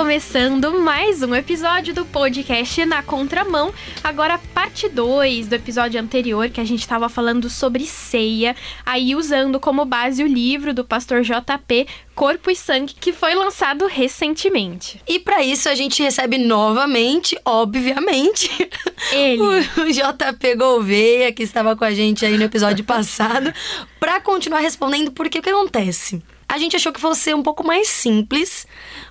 começando mais um episódio do podcast Na Contramão. Agora, parte 2 do episódio anterior, que a gente estava falando sobre ceia, aí usando como base o livro do pastor JP, Corpo e Sangue, que foi lançado recentemente. E para isso a gente recebe novamente, obviamente, Ele. o, JP Gouveia, que estava com a gente aí no episódio passado, para continuar respondendo, porque o que acontece? A gente achou que fosse um pouco mais simples,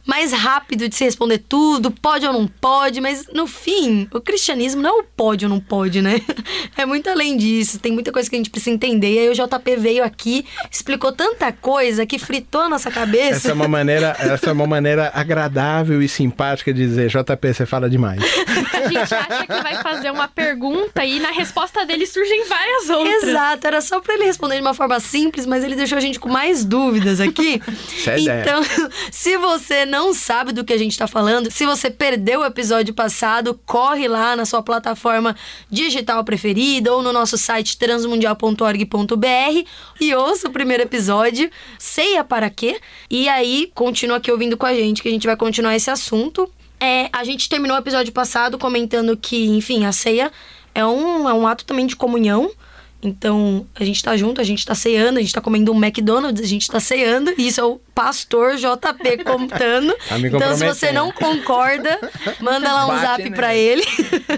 mais rápido de se responder tudo, pode ou não pode, mas no fim, o cristianismo não é o pode ou não pode, né? É muito além disso, tem muita coisa que a gente precisa entender. E aí o JP veio aqui, explicou tanta coisa que fritou a nossa cabeça. Essa é uma maneira, essa é uma maneira agradável e simpática de dizer, JP, você fala demais. A gente acha que vai fazer uma pergunta e na resposta dele surgem várias outras. Exato, era só para ele responder de uma forma simples, mas ele deixou a gente com mais dúvidas aqui. Isso é então, se você não sabe do que a gente tá falando, se você perdeu o episódio passado, corre lá na sua plataforma digital preferida ou no nosso site transmundial.org.br e ouça o primeiro episódio, Ceia para quê? E aí, continua aqui ouvindo com a gente, que a gente vai continuar esse assunto. É, a gente terminou o episódio passado comentando que, enfim, a ceia é um, é um ato também de comunhão. Então, a gente tá junto, a gente tá ceando, a gente tá comendo um McDonald's, a gente tá ceando. E isso é o pastor JP contando. Tá então, se você não concorda, manda lá um Bate zap nele. pra ele.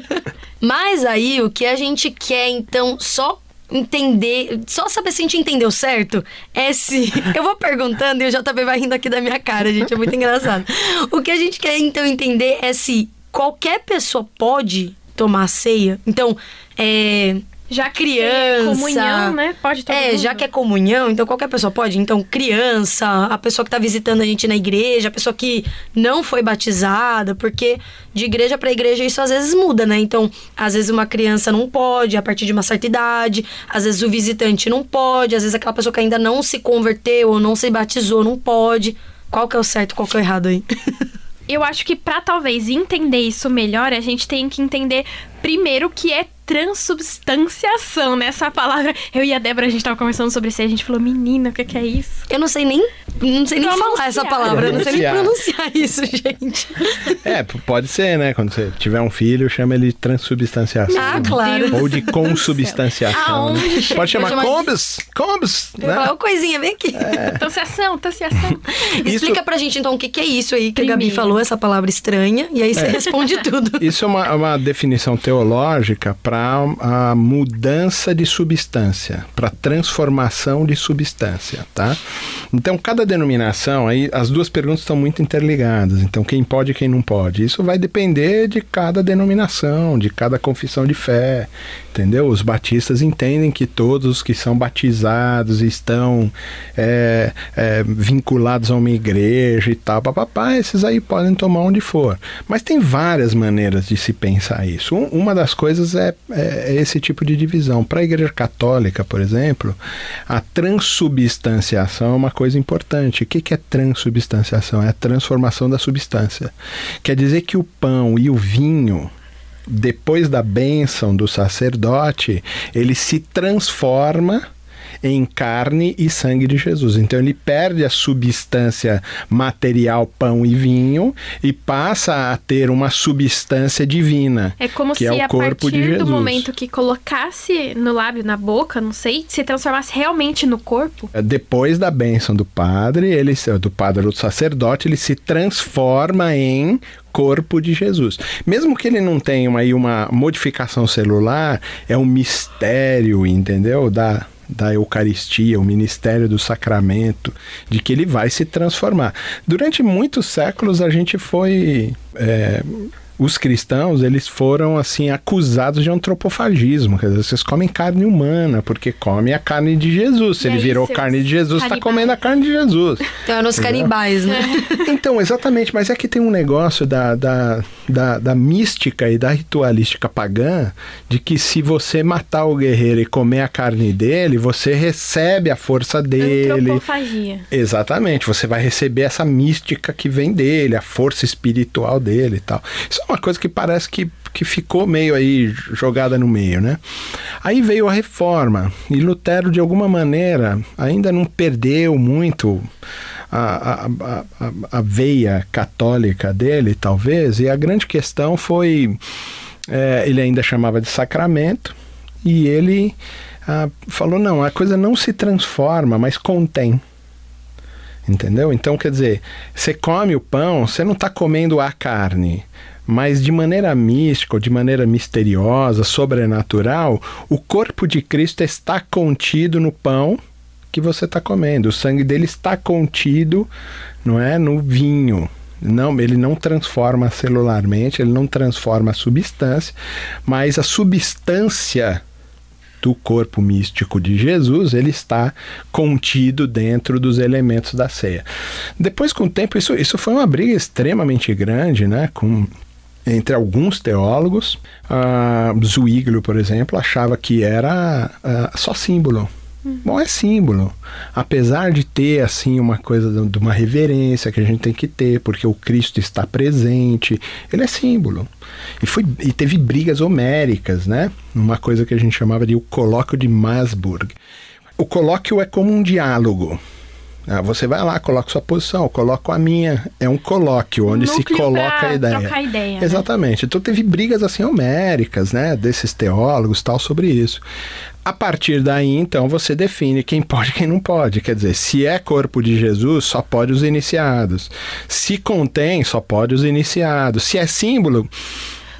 Mas aí, o que a gente quer, então, só entender, só saber se a gente entendeu certo, é se. Eu vou perguntando e o JP vai rindo aqui da minha cara, gente, é muito engraçado. O que a gente quer, então, entender é se qualquer pessoa pode tomar ceia. Então, é. Já criança. comunhão, né? Pode todo É, mundo. já que é comunhão, então qualquer pessoa pode. Então, criança, a pessoa que tá visitando a gente na igreja, a pessoa que não foi batizada, porque de igreja para igreja isso às vezes muda, né? Então, às vezes uma criança não pode a partir de uma certa idade, às vezes o visitante não pode, às vezes aquela pessoa que ainda não se converteu ou não se batizou não pode. Qual que é o certo, qual que é o errado aí? Eu acho que pra talvez entender isso melhor, a gente tem que entender primeiro que é transubstanciação, né? Essa palavra. Eu e a Débora, a gente tava conversando sobre isso e a gente falou, menina, o que, que é isso? Eu não sei nem, não sei nem Pronunciar. falar essa palavra, eu não sei nem pronunciar isso, gente. É, pode ser, né? Quando você tiver um filho, chama ele de transubstanciação. Ah, né? claro. Ou de consubstanciação. né? Pode chamar combis, Eu falo, né? "Ô, coisinha, vem aqui. Tanciação, tanciação. Explica pra gente então o que, que é isso aí que a Gabi Primeiro. falou, essa palavra estranha, e aí você responde tudo. Isso é uma, uma definição teológica para a mudança de substância, para transformação de substância, tá? Então, cada denominação, aí as duas perguntas estão muito interligadas. Então, quem pode e quem não pode. Isso vai depender de cada denominação, de cada confissão de fé, entendeu? Os batistas entendem que todos os que são batizados estão é, é, vinculados a uma igreja e tal, papapá, esses aí podem tomar onde for. Mas tem várias maneiras de se pensar isso. Um- uma das coisas é, é esse tipo de divisão. Para a igreja católica, por exemplo, a transubstanciação é uma coisa importante. O que, que é transubstanciação? É a transformação da substância. Quer dizer que o pão e o vinho depois da bênção do sacerdote, ele se transforma em carne e sangue de Jesus. Então ele perde a substância material pão e vinho e passa a ter uma substância divina, É como que se é o a corpo de partir do Jesus. momento que colocasse no lábio, na boca, não sei, se transformasse realmente no corpo. Depois da bênção do padre, ele do padre ou do sacerdote, ele se transforma em corpo de Jesus. Mesmo que ele não tenha aí uma modificação celular, é um mistério, entendeu? Da, da Eucaristia, o ministério do sacramento, de que ele vai se transformar. Durante muitos séculos a gente foi. é, os cristãos, eles foram assim acusados de antropofagismo, quer dizer, vocês comem carne humana, porque comem a carne de Jesus. Se E ele aí, virou carne de Jesus, está comendo a carne de Jesus. Então é nos canibais, né? Então, exatamente, mas é que tem um negócio da, da, da, da mística e da ritualística pagã de que se você matar o guerreiro e comer a carne dele, você recebe a força dele. Antropofagia. Exatamente, você vai receber essa mística que vem dele, a força espiritual dele e tal. Isso é uma coisa que parece que, que ficou meio aí jogada no meio, né? Aí veio a reforma e Lutero, de alguma maneira, ainda não perdeu muito a, a, a, a veia católica dele, talvez, e a grande questão foi. É, ele ainda chamava de sacramento, e ele falou: não, a coisa não se transforma, mas contém. Entendeu? Então, quer dizer, você come o pão, você não está comendo a carne, mas de maneira mística, ou de maneira misteriosa, sobrenatural, o corpo de Cristo está contido no pão que você está comendo. O sangue dele está contido, não é, no vinho. Não, ele não transforma celularmente, ele não transforma a substância, mas a substância do corpo místico de Jesus, ele está contido dentro dos elementos da ceia. Depois, com o tempo, isso, isso foi uma briga extremamente grande, né? Com entre alguns teólogos, uh, Zwinglio, por exemplo, achava que era uh, só símbolo. Bom, é símbolo. Apesar de ter, assim, uma coisa de uma reverência que a gente tem que ter, porque o Cristo está presente, ele é símbolo. E, foi, e teve brigas homéricas, né? Uma coisa que a gente chamava de o colóquio de Masburg. O colóquio é como um diálogo. Ah, você vai lá, coloca sua posição, eu coloco a minha. É um colóquio onde se coloca a ideia. Trocar ideia né? Exatamente. Né? Então teve brigas assim homéricas, né, desses teólogos tal sobre isso. A partir daí, então, você define quem pode e quem não pode. Quer dizer, se é corpo de Jesus, só pode os iniciados. Se contém, só pode os iniciados. Se é símbolo,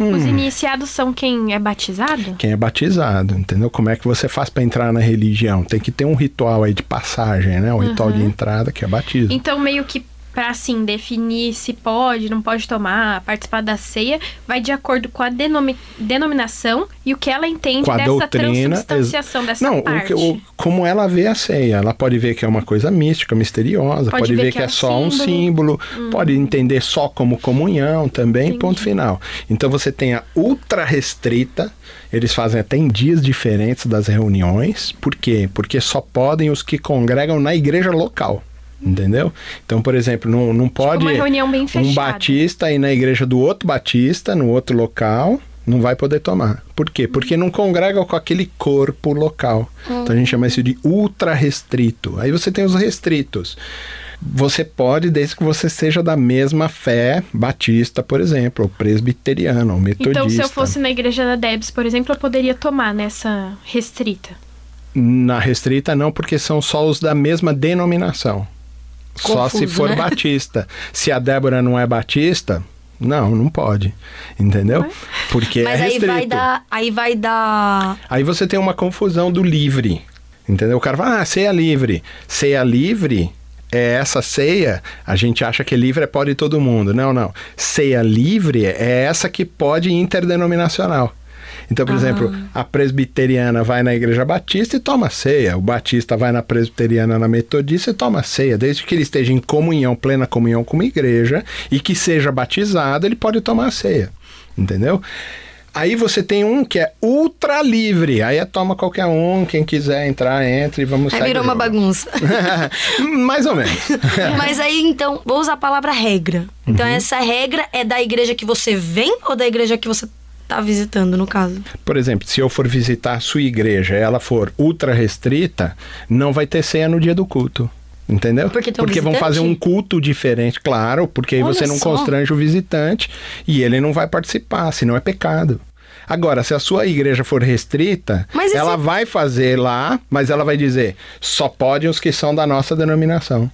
os hum. iniciados são quem é batizado? Quem é batizado, entendeu? Como é que você faz para entrar na religião? Tem que ter um ritual aí de passagem, né? Um uhum. ritual de entrada que é batismo. Então, meio que para assim definir se pode, não pode tomar, participar da ceia, vai de acordo com a denomi denominação e o que ela entende com a dessa doutrina, transubstanciação dessa não, parte. O, o, como ela vê a ceia, ela pode ver que é uma coisa mística, misteriosa, pode, pode ver, ver, que, é, é só símbolo. um símbolo, hum. pode entender só como comunhão também, Entendi. ponto final. Então você tem a ultra restrita, eles fazem até em dias diferentes das reuniões, por quê? Porque só podem os que congregam na igreja local. Entendeu? Então, por exemplo, não, não tipo pode tipo um batista ir na igreja do outro batista, no outro local, não vai poder tomar. Por quê? Porque não congrega com aquele corpo local. Uhum. Então a gente chama isso de ultra restrito. Aí você tem os restritos. Você pode, desde que você seja da mesma fé batista, por exemplo, ou presbiteriano, ou metodista. Então, se eu fosse na igreja da Debs, por exemplo, eu poderia tomar nessa restrita? Na restrita não, porque são só os da mesma denominação. Confuso, Só se for né? batista. Se a Débora não é batista, não, não pode. Entendeu? Porque Mas é restrito. aí vai dar. Aí vai dar. Aí você tem uma confusão do livre. Entendeu? O cara fala, ah, ceia livre. Ceia livre é essa ceia, a gente acha que livre é pode todo mundo. Não, não. Ceia livre é essa que pode interdenominacional. Então, por exemplo, a presbiteriana vai na igreja batista e toma ceia. O batista vai na presbiteriana, na metodista e toma ceia. Desde que ele esteja em comunhão, plena comunhão com uma igreja e que seja batizado, ele pode tomar a ceia. Entendeu? Aí você tem um que é ultra livre. Aí é toma qualquer um, quem quiser entrar, entre e vamos Aí virou uma bagunça. Mais ou menos. Mas aí então, vou usar a palavra regra. Então uhum. essa regra é da igreja que você vem ou da igreja que você está visitando, no caso. Por exemplo, se eu for visitar a sua igreja ela for ultra restrita, não vai ter ceia no dia do culto. Entendeu? Porque, porque vão fazer um culto diferente, claro, porque aí você não só. constrange o visitante e ele não vai participar, senão é pecado. Agora, se a sua igreja for restrita, ela vai fazer lá, mas ela vai dizer: só podem os que são da nossa denominação.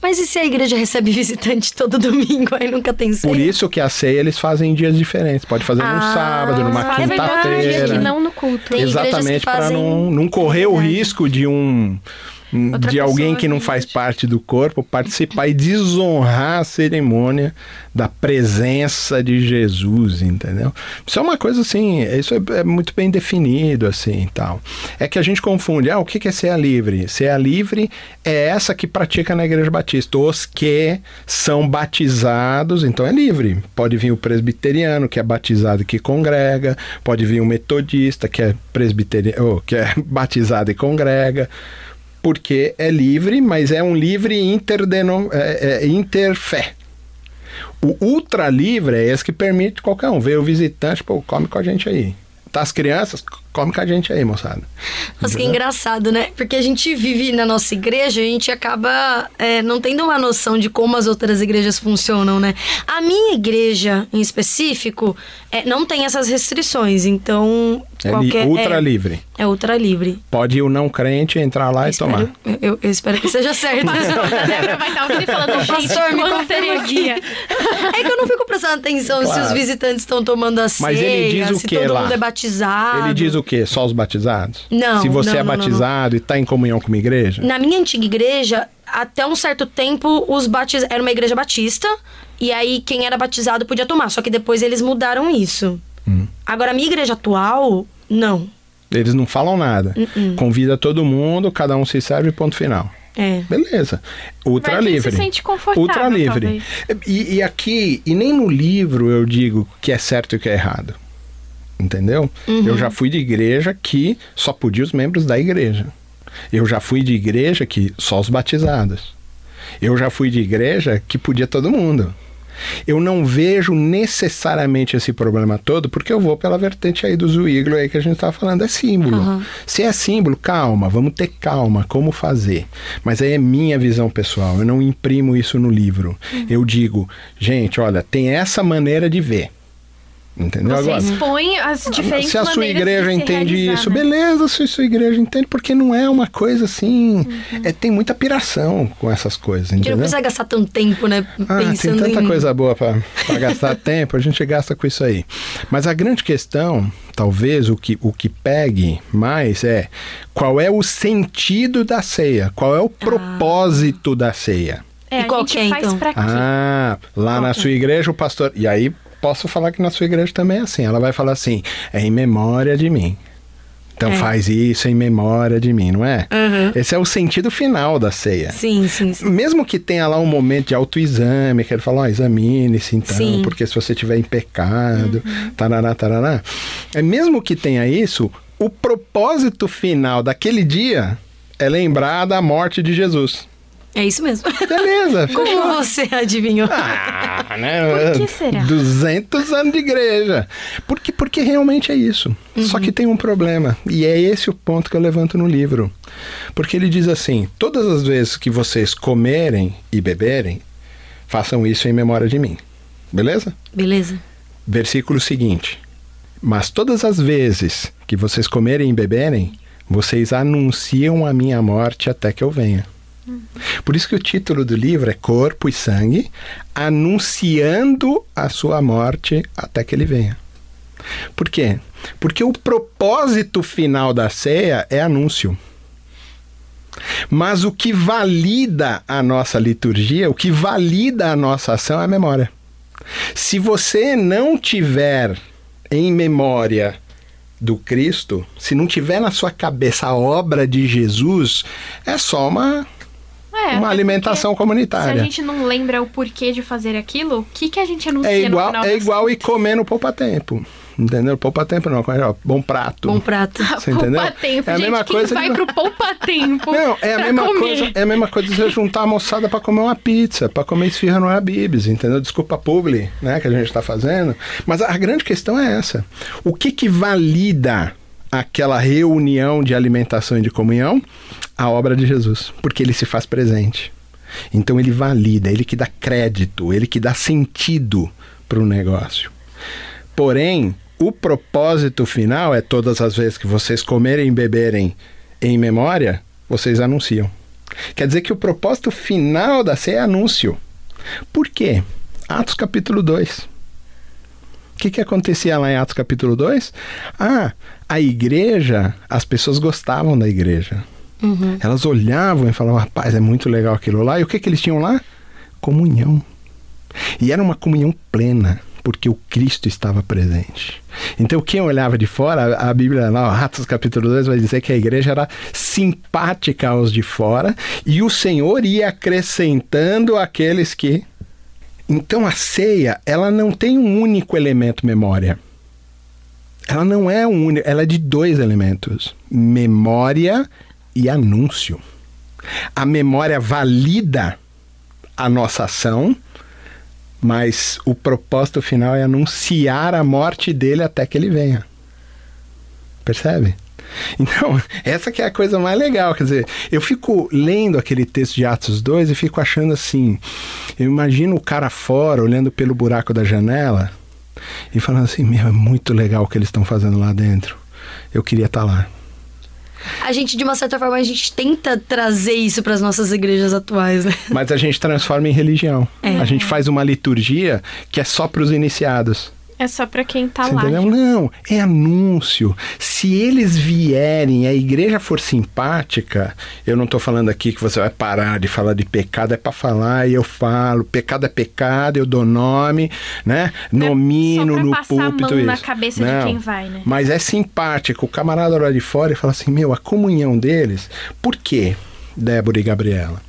Mas e se a igreja recebe visitante todo domingo, aí nunca tem ceia? Por isso que a ceia eles fazem em dias diferentes. Pode fazer ah, num sábado, numa quinta-feira. não no culto. Tem Exatamente, para não, não correr o risco de um Outra de alguém que não faz parte do corpo participar e desonrar a cerimônia da presença de Jesus, entendeu? Isso é uma coisa assim, isso é, é muito bem definido assim, tal. É que a gente confunde, ah, o que é ceia livre? Ceia livre é essa que pratica na igreja batista, os que são batizados, então é livre. Pode vir o presbiteriano que é batizado e que congrega, pode vir o metodista que é presbiteriano, que é batizado e congrega porque é livre, mas é um livre interdenom, é, é, interfé. O ultra livre é esse que permite qualquer um. Veio o visitante, pô, come com a gente aí. Tá as crianças, come com a gente aí, moçada. Nossa, que engraçado, né? Porque a gente vive na nossa igreja, a gente acaba é, não tendo uma noção de como as outras igrejas funcionam, né? A minha igreja, em específico, é, não tem essas restrições, então... É qualquer, ultra é, livre. É ultra livre. Pode ir o não crente entrar lá e tomar. Espero- eu, eu- eu espero que seja certo. A Débora vai estar ouvindo e falando, gente, Pastor, me heresia. É que eu não fico prestando atenção se Claro. os visitantes estão tomando a ceia, Mas ele diz o se que todo lá? mundo é batizado. Ele diz o quê? Só os batizados? Não, Se você não, é não, não, batizado e está em comunhão com uma igreja? Na minha antiga igreja, até um certo tempo, os batiz... era uma igreja batista, e aí quem era batizado podia tomar. Só que depois eles mudaram isso. Hum. Agora, a minha igreja atual, não. Eles não falam nada. Uh-uh. Convida todo mundo, cada um se serve, ponto final. É. Beleza. Ultra quem livre. se sente confortável, Ultra livre. E, e aqui, e nem no livro eu digo o que é certo e o que é errado. Entendeu? Uhum. Eu já fui de igreja que só podia os membros da igreja. Eu já fui de igreja que só os batizados. Eu já fui de igreja que podia todo mundo. Eu não vejo necessariamente esse problema todo, porque eu vou pela vertente aí do Zwiglo aí que a gente estava falando, é símbolo. Aham. Se é símbolo, calma, vamos ter calma, como fazer. Mas aí é minha visão pessoal, eu não imprimo isso no livro. Eu digo, gente, olha, tem essa maneira de ver. Entendeu? Você Agora, expõe as diferentes se a sua igreja entende realizar, isso, né? beleza, se a sua igreja entende, porque não é uma coisa assim. Uhum. É, tem muita piração com essas coisas, A gente entendeu? não precisa gastar tanto tempo, né? Ah, tem tanta em... coisa boa para gastar tempo, a gente gasta com isso aí. Mas a grande questão, talvez o que, o que pegue mais é qual é o sentido da ceia, qual é o propósito da ceia. É, E a qual gente que é, faz então? pra quê? Ah, lá na que é? sua igreja o pastor. E aí posso falar que na sua igreja também é assim. Ela vai falar assim: é em memória de mim. Então É. faz isso em memória de mim, não é? Uhum. Esse é o sentido final da ceia. Sim, sim, sim. Mesmo que tenha lá um momento de autoexame, que ele fala, ó, examine-se então, Sim. Uhum. porque se você tiver em pecado, tarará, tarará. É, mesmo que tenha isso, o propósito final daquele dia é lembrar da morte de Jesus. É isso mesmo. Beleza, Como você adivinhou? Ah, né? Por que será? 200 anos de igreja. Porque, porque realmente é isso. Só que tem um problema. E é esse o ponto que eu levanto no livro. Porque ele diz assim: todas as vezes que vocês comerem e beberem, façam isso em memória de mim. Beleza? Beleza. Versículo seguinte: Mas todas as vezes que vocês comerem e beberem, vocês anunciam a minha morte até que eu venha. Por isso que o título do livro é Corpo e Sangue, anunciando a sua morte até que ele venha. Por quê? Porque o propósito final da ceia é anúncio. Mas o que valida a nossa liturgia, o que valida a nossa ação é a memória. Se você não tiver em memória do Cristo, se não tiver na sua cabeça a obra de Jesus, é só uma, É, uma até alimentação porque Se comunitária. a gente não lembra o porquê de fazer aquilo, o que, que a gente anuncia É no igual, final é igual ir comer no poupa-tempo. Entendeu? Poupa-tempo não, ó, bom prato. Bom prato. Você entendeu? Poupa-tempo. É a gente, mesma quem coisa vai de- pro poupa-tempo Não, é a mesma comer? coisa, é a mesma coisa de você juntar a moçada para comer uma pizza, para comer esfirra no Habib's, entendeu? Desculpa a publi, né, que a gente está fazendo, mas a grande questão é essa. O que que valida aquela reunião de alimentação e de comunhão? A obra de Jesus, porque ele se faz presente. Então ele valida, ele que dá crédito, ele que dá sentido para o negócio. Porém, o propósito final é todas as vezes que vocês comerem e beberem em memória, vocês anunciam. Quer dizer que o propósito final da ceia é anúncio. Por quê? Atos capítulo 2. O que, que acontecia lá em Atos capítulo 2? Ah, a igreja, as pessoas gostavam da igreja. Elas olhavam e falavam, rapaz, é muito legal aquilo lá. E o que, que eles tinham lá? Comunhão. E era uma comunhão plena, porque o Cristo estava presente. Então, quem olhava de fora, a Bíblia lá, Atos capítulo 2, vai dizer que a igreja era simpática aos de fora e o Senhor ia acrescentando aqueles que. Então, a ceia, ela não tem um único elemento memória. Ela não é um único, ela é de dois elementos: memória e anúncio. A memória valida a nossa ação, Mas o propósito final é anunciar a morte dele até que ele venha. Percebe? Então, essa que é a coisa mais legal, quer dizer, eu fico lendo aquele texto de Atos 2 e fico achando assim, eu imagino o cara fora, olhando pelo buraco da janela e falando assim, meu, é muito legal o que eles estão fazendo lá dentro. Eu queria estar lá. A gente, de uma certa forma, a gente tenta trazer isso para as nossas igrejas atuais, né? Mas a gente transforma em religião. É. A gente faz uma liturgia que é só para os iniciados. É só para quem tá Você lá. Entendeu? Não, é anúncio. Se eles vierem, a igreja for simpática, eu não tô falando aqui que você vai parar de falar de pecado, é para falar e eu falo, pecado é pecado, eu dou nome, né? Nomino é no púlpito a mão isso. na cabeça não, de quem vai, né? Mas é simpático. O camarada lá de fora e fala assim: "Meu, a comunhão deles, por quê?" Débora e Gabriela.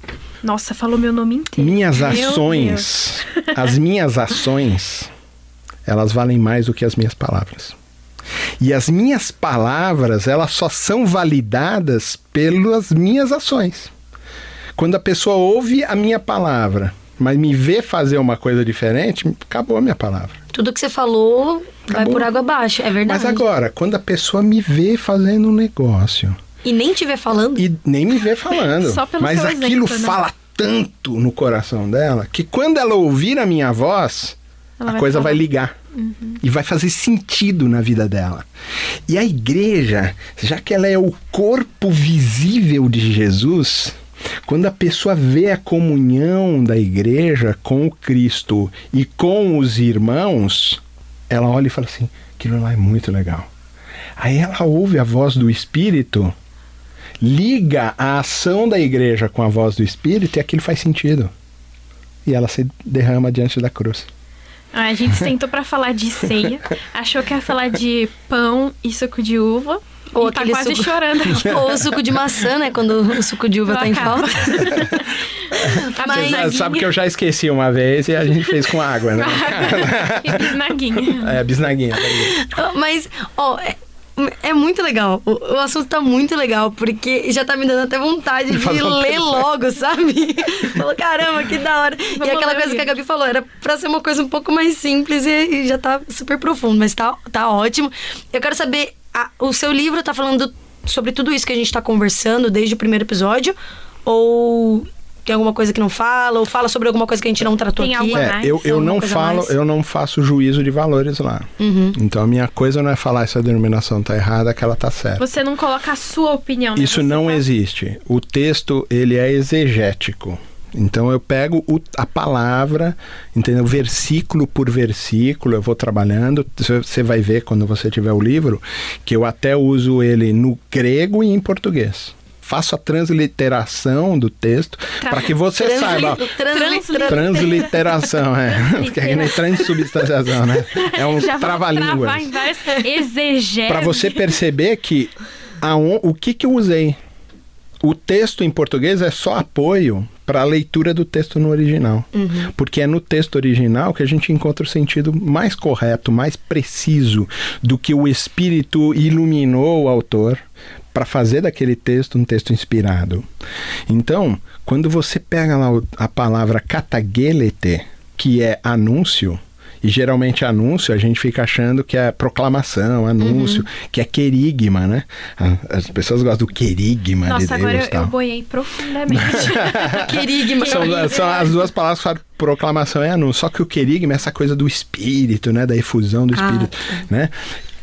Nossa, falou meu nome inteiro. Minhas Meu ações, as minhas ações, elas valem mais do que as minhas palavras. E as minhas palavras, elas só são validadas pelas minhas ações. Quando a pessoa ouve a minha palavra, mas me vê fazer uma coisa diferente, acabou a minha palavra. Tudo que você falou vai Acabou. por água abaixo, é verdade. Mas agora, quando a pessoa me vê fazendo um negócio E nem estiver falando. e nem me vê falando, Só pelo mas seu aquilo exemplo, né? fala tanto no coração dela que quando ela ouvir a minha voz, Ela a vai coisa falar. vai ligar. E vai fazer sentido na vida dela. E a igreja, já que ela é o corpo visível de Jesus, quando a pessoa vê a comunhão da igreja com o Cristo e com os irmãos, ela olha e fala assim: aquilo lá é muito legal. Aí ela ouve a voz do Espírito, liga a ação da igreja com a voz do Espírito e aquilo faz sentido. E ela se derrama diante da cruz. Ah, A gente sentou pra falar de ceia, achou que ia falar de pão e suco de uva. Ou e tá quase suco- chorando. Ou o suco de maçã, né? Quando o suco de uva Não tá em falta. A Mas- bisnaguinha. sabe que eu já esqueci uma vez e a gente fez com água, né? e bisnaguinha. É, bisnaguinha. Mas, ó, é, muito legal. O, o assunto tá muito legal, porque já tá me dando até vontade de um ler texto. logo, sabe? Falou, caramba, que da hora. e Vamos aquela ler o coisa que a. Gabi falou, era pra ser uma coisa um pouco mais simples e, e já tá super profundo, mas tá, tá ótimo. Eu quero saber, a- o seu livro tá falando sobre tudo isso que a gente tá conversando desde o primeiro episódio? Ou tem alguma coisa que não fala? Ou fala sobre alguma coisa que a gente não tratou Tem aqui? alguma- É, mais? eu, eu não coisa falo, mais? eu não faço juízo de valores lá. Uhum. Então a minha coisa não é falar se a denominação tá errada, que ela tá certa. Você não coloca a sua opinião. né? Isso Você não tá- existe. O texto, ele é exegético. Então eu pego o- a palavra, entendeu? Versículo por versículo, eu vou trabalhando. Você vai ver quando você tiver o livro que eu até uso ele no grego e em português. Faço a transliteração do texto Tá. para que você Transli- saiba. transli- Transli- Transliteração, é. Porque é que nem transubstanciação, né? É um exegeses. Para você perceber que aon- o que, que eu usei. O texto em português é só apoio para a leitura do texto no original. Porque é no texto original que a gente encontra o sentido mais correto, mais preciso do que o Espírito iluminou o autor para fazer daquele texto um texto inspirado. Então, quando você pega lá a palavra katagelete, que é anúncio, e geralmente anúncio a gente fica achando que é proclamação, anúncio, que é querigma, né? Ah, As pessoas gostam do querigma de Nossa, Deus agora e eu, eu boiei profundamente. Querigma. São, são as duas palavras que proclamação e anúncio. Só que o querigma é essa coisa do espírito, né? Da efusão do Ah, espírito, né?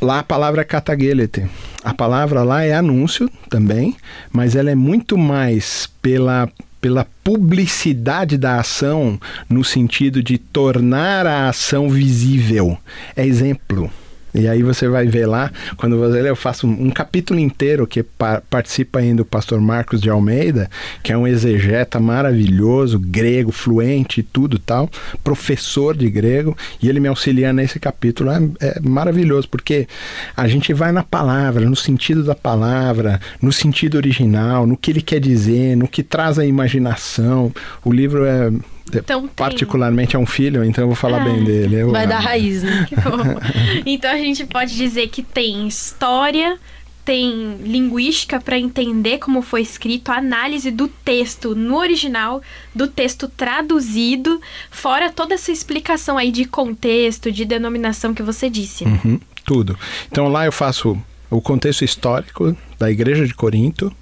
Lá a palavra é. A palavra lá é anúncio também, mas ela é muito mais pela pela publicidade da ação no sentido de tornar a ação visível. É exemplo. E aí você vai ver lá, quando você lê, eu faço um, um capítulo inteiro que pa- participa ainda o pastor Marcos de Almeida, que é um exegeta maravilhoso, grego, fluente e tudo tal, professor de grego, e ele me auxilia nesse capítulo. É, é maravilhoso, porque a gente vai na palavra, no sentido da palavra, no sentido original, no que ele quer dizer, no que traz a imaginação. O livro é. É- Então tem- particularmente é um filho, então eu vou falar bem dele. Eu Vai amo. dar raiz, né? Então a gente pode dizer que tem história, tem linguística para entender como foi escrito, análise do texto no original, do texto traduzido, fora toda essa explicação aí de contexto, de denominação que você disse. Né? Uhum, tudo. Então lá eu faço o contexto histórico da Igreja de Corinto,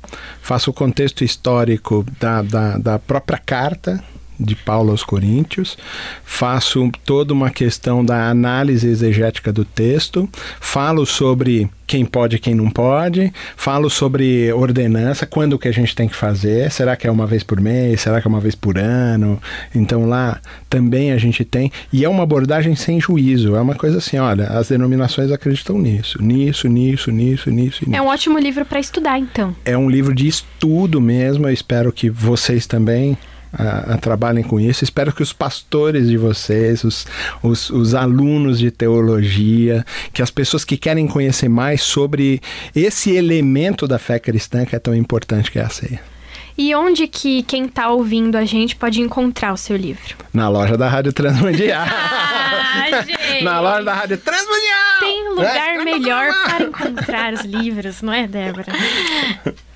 faço o contexto histórico da, da, da própria carta de Paulo aos Coríntios, faço toda uma questão da análise exegética do texto, falo sobre quem pode e quem não pode, falo sobre ordenança, quando que a gente tem que fazer, será que é uma vez por mês, será que é uma vez por ano? Então lá também a gente tem, e é uma abordagem sem juízo, é uma coisa assim, olha, as denominações acreditam nisso, nisso, nisso, nisso, nisso. nisso. É um ótimo livro para estudar, então. É um livro de estudo mesmo, eu espero que vocês também a, a, trabalhem com isso. Espero que os pastores de vocês, os, os, os, alunos de teologia, que as pessoas que querem conhecer mais sobre esse elemento da fé cristã que é tão importante que é a ceia. E onde que quem está ouvindo a gente pode encontrar o seu livro? Na loja da Rádio Transmundial. ah, gente. Na loja da Rádio Transmundial. Tem lugar é, melhor para encontrar os livros, não é, Débora?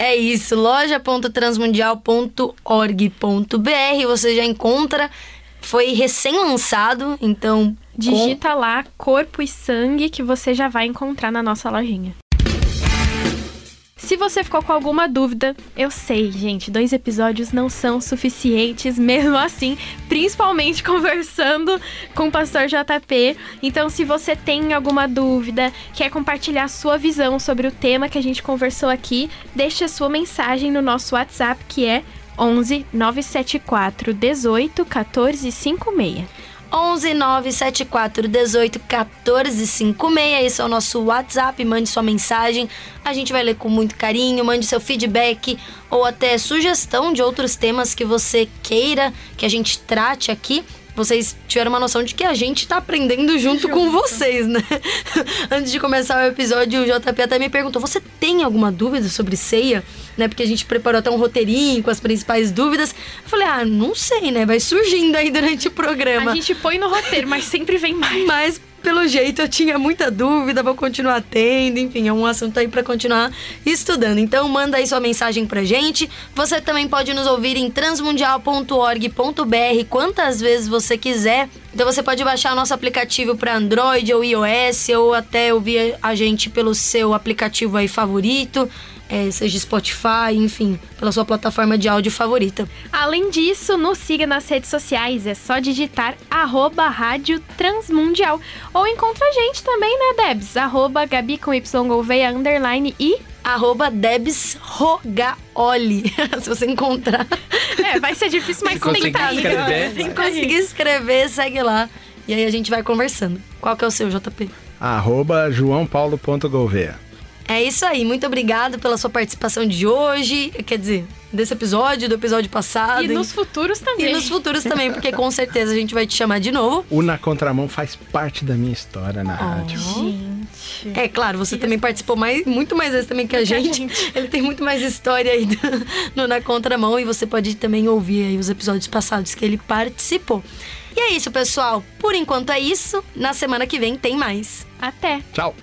É isso, loja.transmundial.org.br. Você já encontra. Foi recém-lançado, então. Digita com... lá corpo e sangue que você já vai encontrar na nossa lojinha. Se você ficou com alguma dúvida, eu sei, gente, dois episódios não são suficientes mesmo assim, principalmente conversando com o pastor JP. Então, se você tem alguma dúvida, quer compartilhar sua visão sobre o tema que a gente conversou aqui, deixe a sua mensagem no nosso WhatsApp, que é 11 974 18 14 56. 11 974 18 14 56. Esse é o nosso WhatsApp. Mande sua mensagem. A gente vai ler com muito carinho. Mande seu feedback ou até sugestão de outros temas que você queira que a gente trate aqui vocês tiveram uma noção de que a gente tá aprendendo junto, junto. com vocês, né? Antes de começar o episódio, o JP até me perguntou: você tem alguma dúvida sobre ceia? Né? Porque a gente preparou até um roteirinho com as principais dúvidas. Eu falei, ah, não sei, né? Vai surgindo aí durante o programa. A gente põe no roteiro, mas sempre vem mais. Mas pelo jeito eu tinha muita dúvida, vou continuar tendo, enfim, é um assunto aí para continuar estudando. Então manda aí sua mensagem pra gente. Você também pode nos ouvir em transmundial.org.br quantas vezes você quiser. Então você pode baixar o nosso aplicativo para Android ou iOS ou até ouvir a gente pelo seu aplicativo aí favorito é, seja Spotify, enfim, pela sua plataforma de áudio favorita. Além disso, nos siga nas redes sociais, é só digitar arroba Rádio Transmundial. Ou encontra a gente também, né, Debs? Arroba Gabi com Y Gouveia, underline e arroba Debs Rogaoli. Se você encontrar. É, vai ser difícil, mas Se tentar. Escrever, Se conseguir escrever, segue lá. E aí a gente vai conversando. Qual que é o seu, JP? Arroba joaopaulo.gouveia. É isso aí. Muito obrigado pela sua participação de hoje. Quer dizer, desse episódio, do episódio passado. E nos futuros também. E nos futuros também, porque com certeza a gente vai te chamar de novo. O Na Contramão faz parte da minha história na oh, rádio. Gente. É claro, você também participou mais, muito mais vezes também que a gente. gente. Ele tem muito mais história aí no Na Contramão e você pode também ouvir aí os episódios passados que ele participou. E é isso, pessoal. Por enquanto é isso. Na semana que vem tem mais. Até. Tchau.